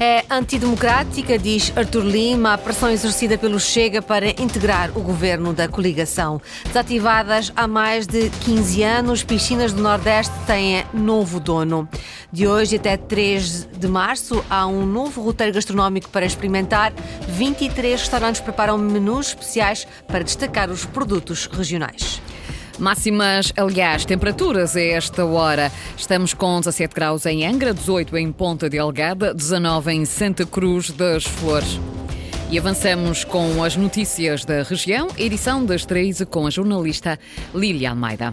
É antidemocrática, diz Artur Lima, a pressão exercida pelo Chega para integrar o governo da coligação. Desativadas há mais de 15 anos, piscinas do Nordeste têm novo dono. De hoje até 3 de março, há um novo roteiro gastronómico para experimentar. 23 restaurantes preparam menus especiais para destacar os produtos regionais. Máximas, aliás, temperaturas a esta hora. Estamos com 17 graus em Angra, 18 em Ponta de Algada, 19 em Santa Cruz das Flores. E avançamos com as notícias da região, edição das 13 com a jornalista Lília Almeida.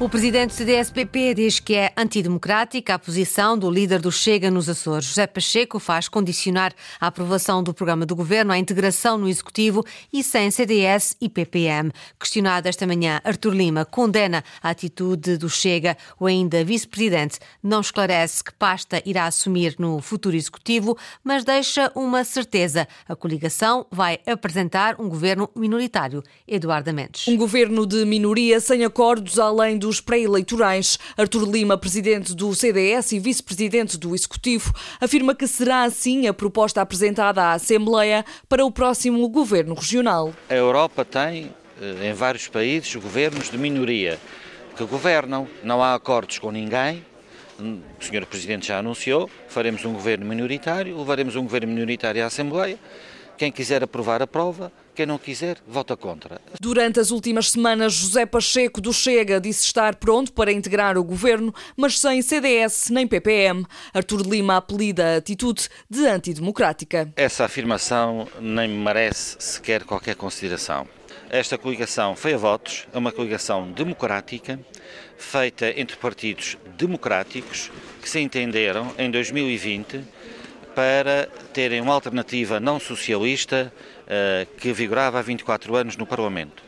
O presidente do CDS-PP diz que é antidemocrática a posição do líder do Chega nos Açores. José Pacheco faz condicionar a aprovação do programa do governo à integração no Executivo e sem CDS e PPM. Questionado esta manhã, Artur Lima condena a atitude do Chega. O ainda vice-presidente não esclarece que pasta irá assumir no futuro Executivo, mas deixa uma certeza. A coligação vai apresentar um governo minoritário. Eduardo Mendes. Um governo de minoria sem acordos além do dos pré-eleitorais. Artur Lima, presidente do CDS e vice-presidente do Executivo, afirma que será assim a proposta apresentada à Assembleia para o próximo governo regional. A Europa tem, eh, em vários países, governos de minoria que governam, não há acordos com ninguém. O Sr. Presidente já anunciou, faremos um governo minoritário, levaremos um governo minoritário à Assembleia. Quem quiser aprovar, aprova. Quem não quiser, vota contra. Durante as últimas semanas, José Pacheco do Chega disse estar pronto para integrar o governo, mas sem CDS nem PPM. Artur Lima apelida a atitude de antidemocrática. Essa afirmação nem merece sequer qualquer consideração. Esta coligação foi a votos, é uma coligação democrática, feita entre partidos democráticos que se entenderam em 2020 para terem uma alternativa não socialista uh, que vigorava há 24 anos no Parlamento.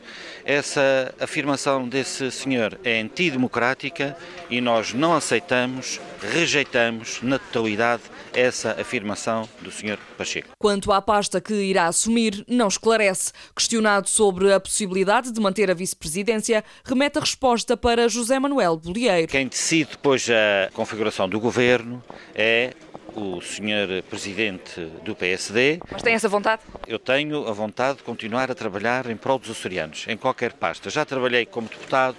Essa afirmação desse senhor é antidemocrática e nós não aceitamos, rejeitamos na totalidade essa afirmação do senhor Pacheco. Quanto à pasta que irá assumir, não esclarece. Questionado sobre a possibilidade de manter a vice-presidência, remete a resposta para José Manuel Bolieiro. Quem decide depois a configuração do governo é o senhor presidente do PSD. Mas tem essa vontade? Eu tenho a vontade de continuar a trabalhar em prol dos açorianos, em qualquer pasta. Já trabalhei como deputado,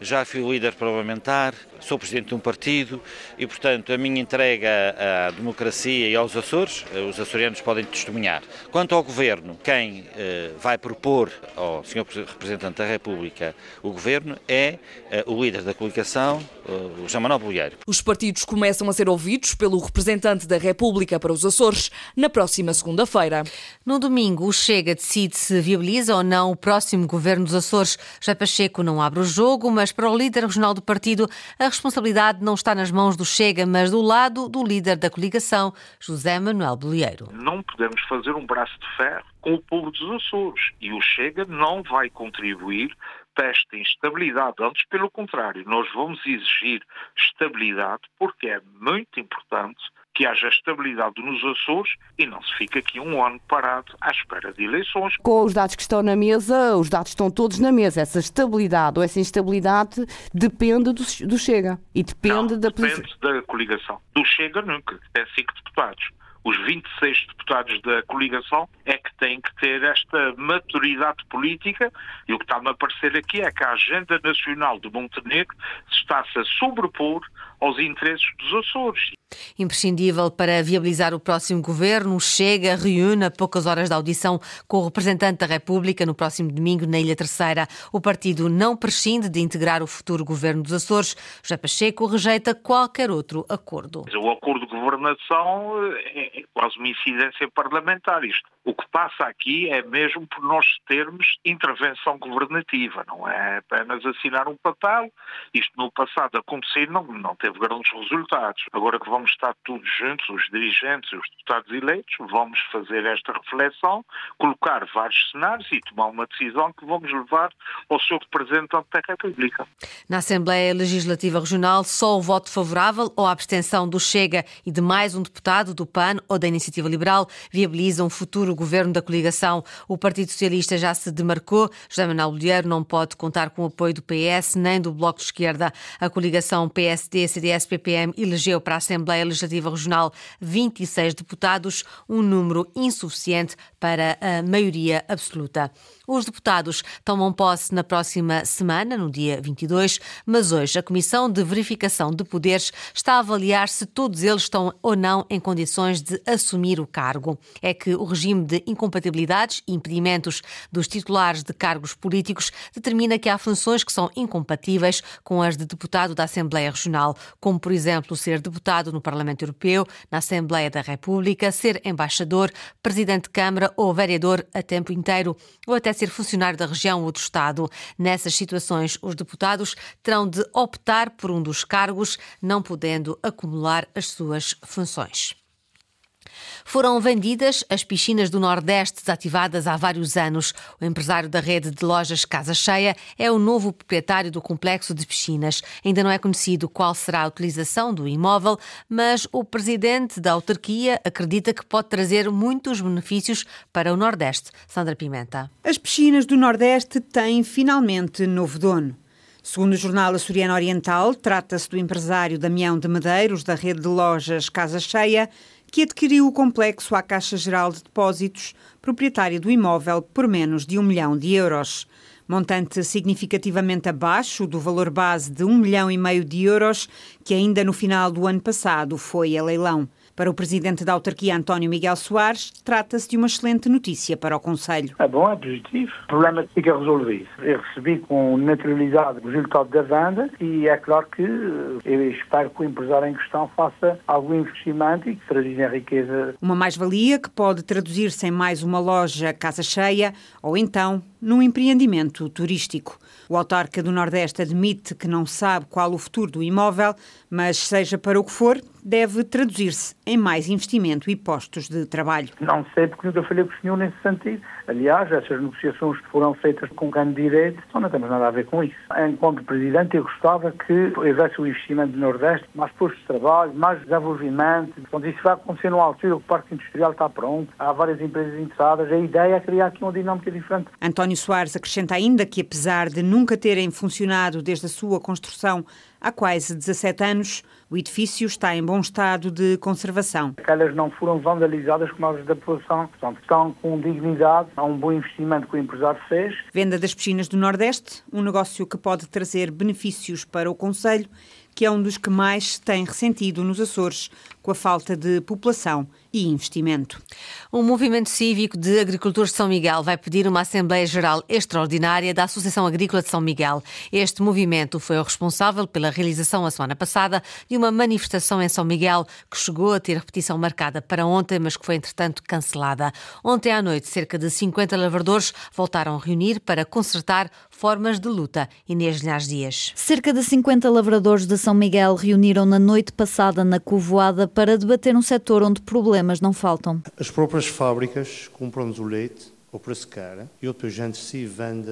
já fui líder parlamentar, sou presidente de um partido e, portanto, a minha entrega à democracia e aos Açores, eh, os açorianos podem testemunhar. Quanto ao Governo, quem eh, vai propor ao Sr. Representante da República o Governo é eh, o líder da coligação, o João Manuel Bolheiro. Os partidos começam a ser ouvidos pelo representante da República para os Açores na próxima segunda-feira. No domingo, o Chega decide se viabiliza ou não o próximo Governo dos Açores. Já Pacheco não abre o jogo, mas para o líder regional do partido, a responsabilidade não está nas mãos do Chega, mas do lado do líder da coligação, José Manuel Bolieiro. Não podemos fazer um braço de ferro com o povo dos Açores e o Chega não vai contribuir para esta instabilidade. Antes, pelo contrário, nós vamos exigir estabilidade porque é muito importante que haja estabilidade nos Açores e não se fique aqui um ano parado à espera de eleições. Com os dados que estão na mesa, os dados estão todos na mesa. Essa estabilidade ou essa instabilidade depende do, do Chega e depende não, da depende da coligação. Do Chega nunca, tem cinco deputados os 26 deputados da coligação é que têm que ter esta maturidade política e o que está-me a parecer aqui é que a agenda nacional de Montenegro está-se a sobrepor aos interesses dos Açores. Imprescindível para viabilizar o próximo governo, Chega reúne a poucas horas da audição com o representante da República no próximo domingo na Ilha Terceira. O partido não prescinde de integrar o futuro governo dos Açores. José Pacheco rejeita qualquer outro acordo. O acordo de governação é, é quase uma incidência parlamentar. Isto O que passa aqui é mesmo por nós termos intervenção governativa, não é apenas assinar um papel. Isto no passado aconteceu não, não teve grandes resultados. Agora que vamos estar todos juntos, os dirigentes os deputados eleitos, vamos fazer esta reflexão, colocar vários cenários e tomar uma decisão que vamos levar ao seu representante da República. Na Assembleia Legislativa Regional, só o voto favorável ou a abstenção do Chega e de mais um deputado do PAN ou da Iniciativa Liberal viabiliza um futuro governo da coligação. O Partido Socialista já se demarcou. José Manuel Bolheiro não pode contar com o apoio do PS nem do Bloco de Esquerda. A coligação PSD-CDS-PPM elegeu para a Assembleia Legislativa Regional 26 deputados, um número insuficiente para a maioria absoluta. Os deputados tomam posse na próxima semana, no dia 22, mas hoje a Comissão de Verificação de Poderes está a avaliar se todos eles estão ou não em condições de assumir o cargo. É que o regime de incompatibilidades e impedimentos dos titulares de cargos políticos determina que há funções que são incompatíveis com as de deputado da Assembleia Regional, como, por exemplo, ser deputado no Parlamento Europeu, na Assembleia da República, ser embaixador, presidente de Câmara ou vereador a tempo inteiro, ou até ser funcionário da região ou do Estado. Nessas situações, os deputados terão de optar por um dos cargos, não podendo acumular as suas funções. Foram vendidas as piscinas do Nordeste desativadas há vários anos. O empresário da rede de lojas Casa Cheia é o novo proprietário do complexo de piscinas. Ainda não é conhecido qual será a utilização do imóvel, mas o presidente da autarquia acredita que pode trazer muitos benefícios para o Nordeste. Sandra Pimenta. As piscinas do Nordeste têm finalmente novo dono. Segundo o jornal Açoriano Oriental, trata-se do empresário Damião de Medeiros, da rede de lojas Casa Cheia, que adquiriu o complexo à Caixa Geral de Depósitos, proprietária do imóvel, por menos de um milhão de euros. Montante significativamente abaixo do valor base de um milhão e meio de euros, que ainda no final do ano passado foi a leilão. Para o presidente da autarquia, António Miguel Soares, trata-se de uma excelente notícia para o Conselho. É bom, é positivo. O problema fica resolvido. Eu recebi com naturalidade o resultado da venda e é claro que eu espero que o empresário em questão faça algum investimento e que traduza riqueza. Uma mais-valia que pode traduzir-se em mais uma loja casa cheia ou então num empreendimento turístico. O autarca do Nordeste admite que não sabe qual o futuro do imóvel, mas seja para o que for, deve traduzir-se em mais investimento e postos de trabalho. Não sei porque nunca falei com o senhor nesse sentido. Aliás, essas negociações que foram feitas com grande direito não temos nada a ver com isso. Enquanto Presidente, eu gostava que houvesse o investimento do Nordeste, mais postos de trabalho, mais desenvolvimento. Então, isso vai acontecer numa altura o Parque Industrial está pronto, há várias empresas interessadas. A ideia é criar aqui uma dinâmica diferente. António Soares acrescenta ainda que, apesar de nunca terem funcionado desde a sua construção há quase 17 anos, o edifício está em bom estado de conservação. Aquelas não foram vandalizadas como as da população, portanto, estão com dignidade, há um bom investimento que o empresário fez. Venda das piscinas do Nordeste, um negócio que pode trazer benefícios para o Conselho, que é um dos que mais tem ressentido nos Açores, com a falta de população e investimento. O Movimento Cívico de Agricultores de São Miguel vai pedir uma Assembleia Geral Extraordinária da Associação Agrícola de São Miguel. Este movimento foi o responsável pela realização a semana passada de uma manifestação em São Miguel que chegou a ter repetição marcada para ontem, mas que foi entretanto cancelada. Ontem à noite, cerca de 50 lavradores voltaram a reunir para consertar formas de luta. Inês Linhares Dias. Cerca de 50 lavradores de São Miguel reuniram na noite passada na Covoada para debater um setor onde problemas não faltam. As próprias fábricas compram-nos o leite ao preço caro e depois gente se vende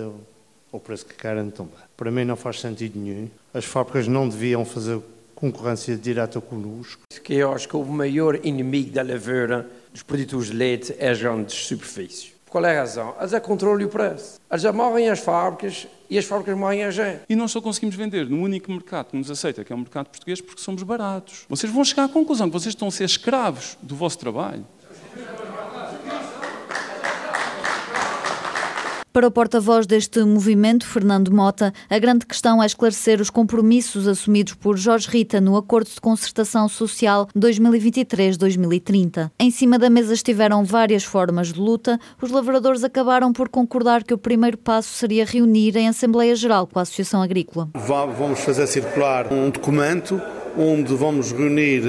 ao preço que querem também. Para mim não faz sentido nenhum. As fábricas não deviam fazer concorrência direta connosco. Que eu acho que o maior inimigo da lavoura dos produtores de leite é as grandes superfícies. Qual é a razão? Eles é controlam o preço. Eles já morrem as fábricas e as fábricas morrem a gente. E nós só conseguimos vender no único mercado que nos aceita, que é o mercado português, porque somos baratos. Vocês vão chegar à conclusão que vocês estão a ser escravos do vosso trabalho. Para o porta-voz deste movimento, Fernando Mota, a grande questão é esclarecer os compromissos assumidos por Jorge Rita no Acordo de Concertação Social 2023-2030. Em cima da mesa estiveram várias formas de luta. Os lavradores acabaram por concordar que o primeiro passo seria reunir em Assembleia Geral com a Associação Agrícola. Vamos fazer circular um documento onde vamos reunir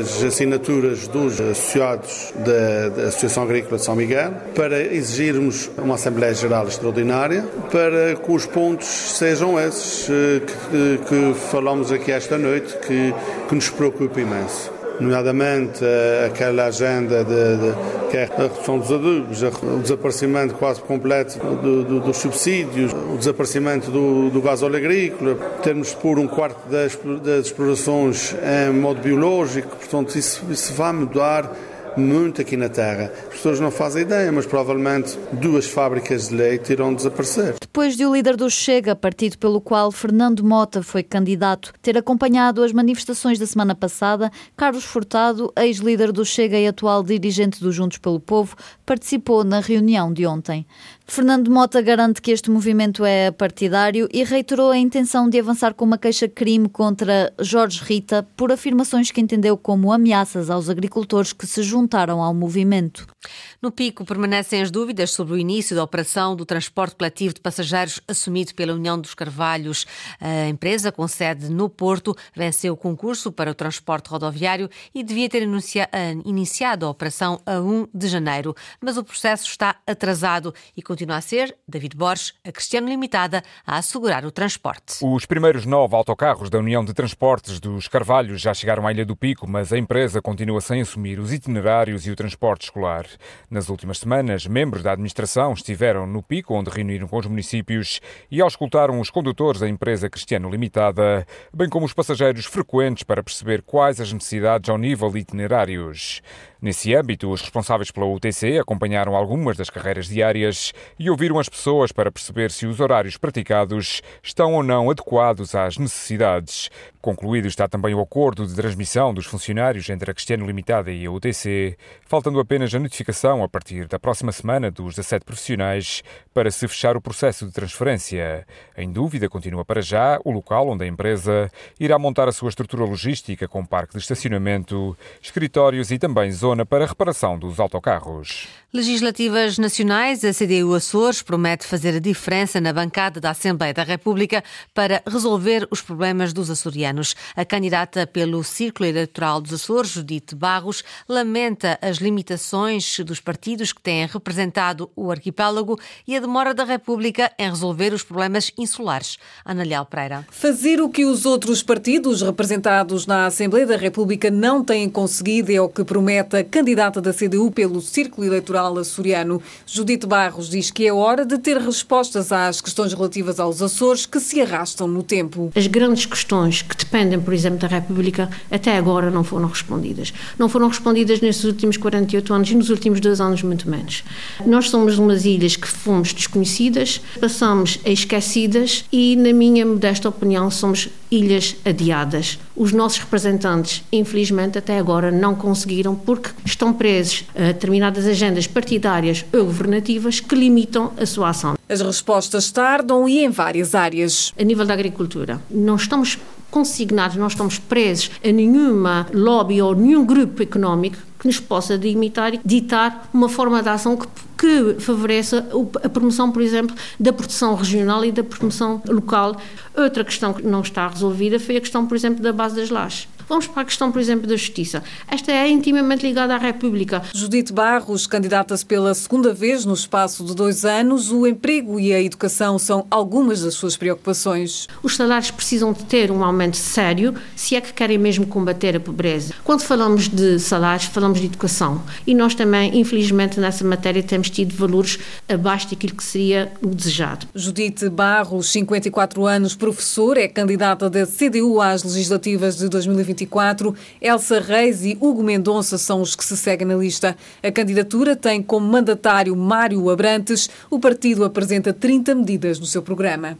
as assinaturas dos associados da, da Associação Agrícola de São Miguel para exigirmos uma Assembleia Geral Extraordinária para que os pontos sejam esses eh, que, que falamos aqui esta noite, que, que nos preocupa imenso nomeadamente eh, aquela agenda de, de, que é a redução dos adubos, o desaparecimento quase completo do, do, dos subsídios, o desaparecimento do, do gás óleo agrícola, termos pôr um quarto das, das explorações em modo biológico, portanto isso, isso vai mudar muito aqui na Terra. As pessoas não fazem ideia, mas provavelmente duas fábricas de leite irão desaparecer. Depois de o líder do Chega, partido pelo qual Fernando Mota foi candidato, ter acompanhado as manifestações da semana passada, Carlos Furtado, ex-líder do Chega e atual dirigente do Juntos pelo Povo, participou na reunião de ontem. Fernando Mota garante que este movimento é partidário e reiterou a intenção de avançar com uma queixa-crime contra Jorge Rita por afirmações que entendeu como ameaças aos agricultores que se juntaram ao movimento. No pico permanecem as dúvidas sobre o início da operação do transporte coletivo de passageiros assumido pela União dos Carvalhos. A empresa, com sede no Porto, venceu o concurso para o transporte rodoviário e devia ter iniciado a operação a 1 de janeiro. Mas o processo está atrasado e continua a ser David Borges, a Cristiano Limitada, a assegurar o transporte. Os primeiros nove autocarros da União de Transportes dos Carvalhos já chegaram à Ilha do Pico, mas a empresa continua sem assumir os itinerários e o transporte escolar. Nas últimas semanas, membros da administração estiveram no pico, onde reuniram com os municípios e auscultaram os condutores da empresa Cristiano Limitada, bem como os passageiros frequentes para perceber quais as necessidades ao nível de itinerários. Nesse âmbito, os responsáveis pela UTC acompanharam algumas das carreiras diárias e ouviram as pessoas para perceber se os horários praticados estão ou não adequados às necessidades. Concluído está também o acordo de transmissão dos funcionários entre a Cristiano Limitada e a UTC, faltando apenas a notificação a partir da próxima semana dos 17 profissionais para se fechar o processo de transferência. Em dúvida continua para já o local onde a empresa irá montar a sua estrutura logística com parque de estacionamento, escritórios e também zonas zona para reparação dos autocarros. Legislativas nacionais, a CDU Açores promete fazer a diferença na bancada da Assembleia da República para resolver os problemas dos açorianos. A candidata pelo Círculo Eleitoral dos Açores, Judite Barros, lamenta as limitações dos partidos que têm representado o arquipélago e a demora da República em resolver os problemas insulares. Ana Leal Pereira. Fazer o que os outros partidos representados na Assembleia da República não têm conseguido é o que promete a candidata da CDU pelo Círculo Eleitoral eleitoral açoriano. Judite Barros diz que é hora de ter respostas às questões relativas aos Açores que se arrastam no tempo. As grandes questões que dependem, por exemplo, da República, até agora não foram respondidas. Não foram respondidas nestes últimos 48 anos e nos últimos dois anos, muito menos. Nós somos umas ilhas que fomos desconhecidas, passamos a esquecidas e, na minha modesta opinião, somos ilhas adiadas. Os nossos representantes, infelizmente, até agora não conseguiram porque estão presos a determinadas agendas partidárias ou governativas que limitam a sua ação. As respostas tardam e em várias áreas. A nível da agricultura, não estamos consignados, não estamos presos a nenhuma lobby ou nenhum grupo económico que nos possa limitar e ditar uma forma de ação que, que favoreça a promoção, por exemplo, da produção regional e da promoção local. Outra questão que não está resolvida foi a questão, por exemplo, da base das lajes. Vamos para a questão, por exemplo, da justiça. Esta é intimamente ligada à República. Judite Barros candidata-se pela segunda vez no espaço de dois anos. O emprego e a educação são algumas das suas preocupações. Os salários precisam de ter um aumento sério se é que querem mesmo combater a pobreza. Quando falamos de salários, falamos de educação. E nós também, infelizmente, nessa matéria temos tido valores abaixo daquilo que seria o desejado. Judite Barros, 54 anos, professor, é candidata da CDU às legislativas de 2020 2024. Elsa Reis e Hugo Mendonça são os que se seguem na lista. A candidatura tem como mandatário Mário Abrantes. O partido apresenta 30 medidas no seu programa.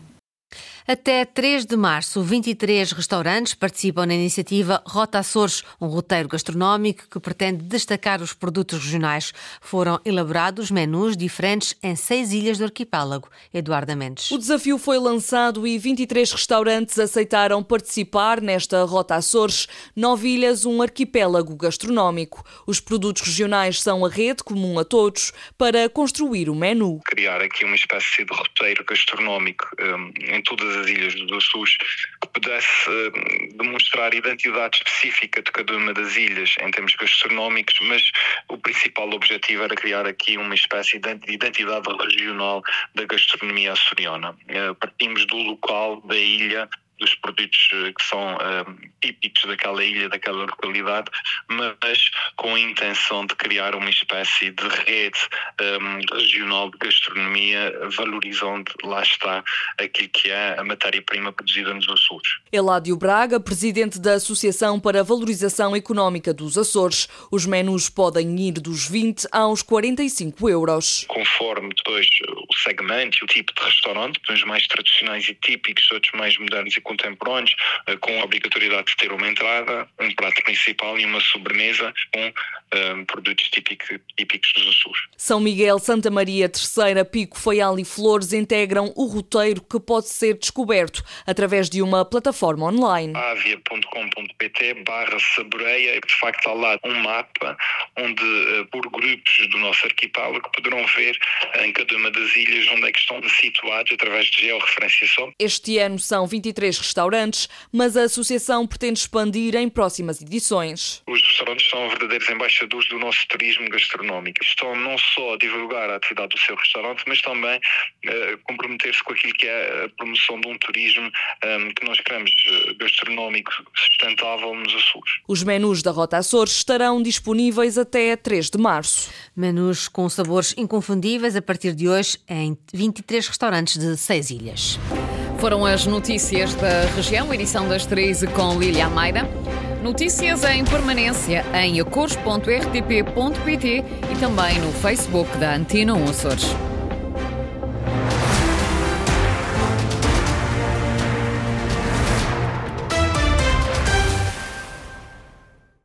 Até 3 de março, 23 restaurantes participam na iniciativa Rota Açores, um roteiro gastronómico que pretende destacar os produtos regionais. Foram elaborados menus diferentes em seis ilhas do arquipélago. Eduardo Mendes. O desafio foi lançado e 23 restaurantes aceitaram participar nesta Rota Açores. Nove ilhas, um arquipélago gastronómico. Os produtos regionais são a rede comum a todos para construir o menu. Criar aqui uma espécie de roteiro gastronómico um, em todas das ilhas dos Açores que pudesse uh, demonstrar identidade específica de cada uma das ilhas em termos gastronómicos, mas o principal objetivo era criar aqui uma espécie de identidade regional da gastronomia açoriana. Uh, partimos do local da ilha dos produtos eh, que são um, típicos daquela ilha, daquela localidade, mas com a intenção de criar uma espécie de rede um, regional de gastronomia, valorizando, lá está, aquilo que é a matéria-prima produzida nos Açores. Eládio Braga, presidente da Associação para a Valorização Económica dos Açores. Os menus podem ir dos 20 aos 45 euros. Conforme depois o segmento e o tipo de restaurante, uns mais tradicionais e típicos, outros mais modernos e contemporâneos, eh, com a obrigatoriedade de ter uma entrada, um prato principal e uma sobremesa com um, eh, produtos típicos, típicos dos Açores. São Miguel, Santa Maria, Terceira, Pico, Faial e Flores integram o roteiro que pode ser descoberto através de uma plataforma online. avia.com.pt barra saboreia, de facto há lá um mapa onde, eh, por grupos do nosso arquipélago, poderão ver em cada uma das ilhas onde é que estão situados através de georreferenciação. Este ano são 23 restaurantes, mas a associação pretende expandir em próximas edições. Os restaurantes são verdadeiros embaixadores do nosso turismo gastronómico. Estão não só a divulgar a atividade do seu restaurante, mas também uh, comprometer-se com aquilo que é a promoção de um turismo um, ehm, que nós queremos uh, gastronómico sustentável nos Açores. Os menus da Rota Açores estarão disponíveis até 3 de março. Menus com sabores inconfundíveis a partir de hoje em 23 restaurantes de seis ilhas. Foram as notícias da região, edição das 13 com Lília Almeida. Notícias em permanência em acores.rtp.pt e também no Facebook da Antena 1 Açores.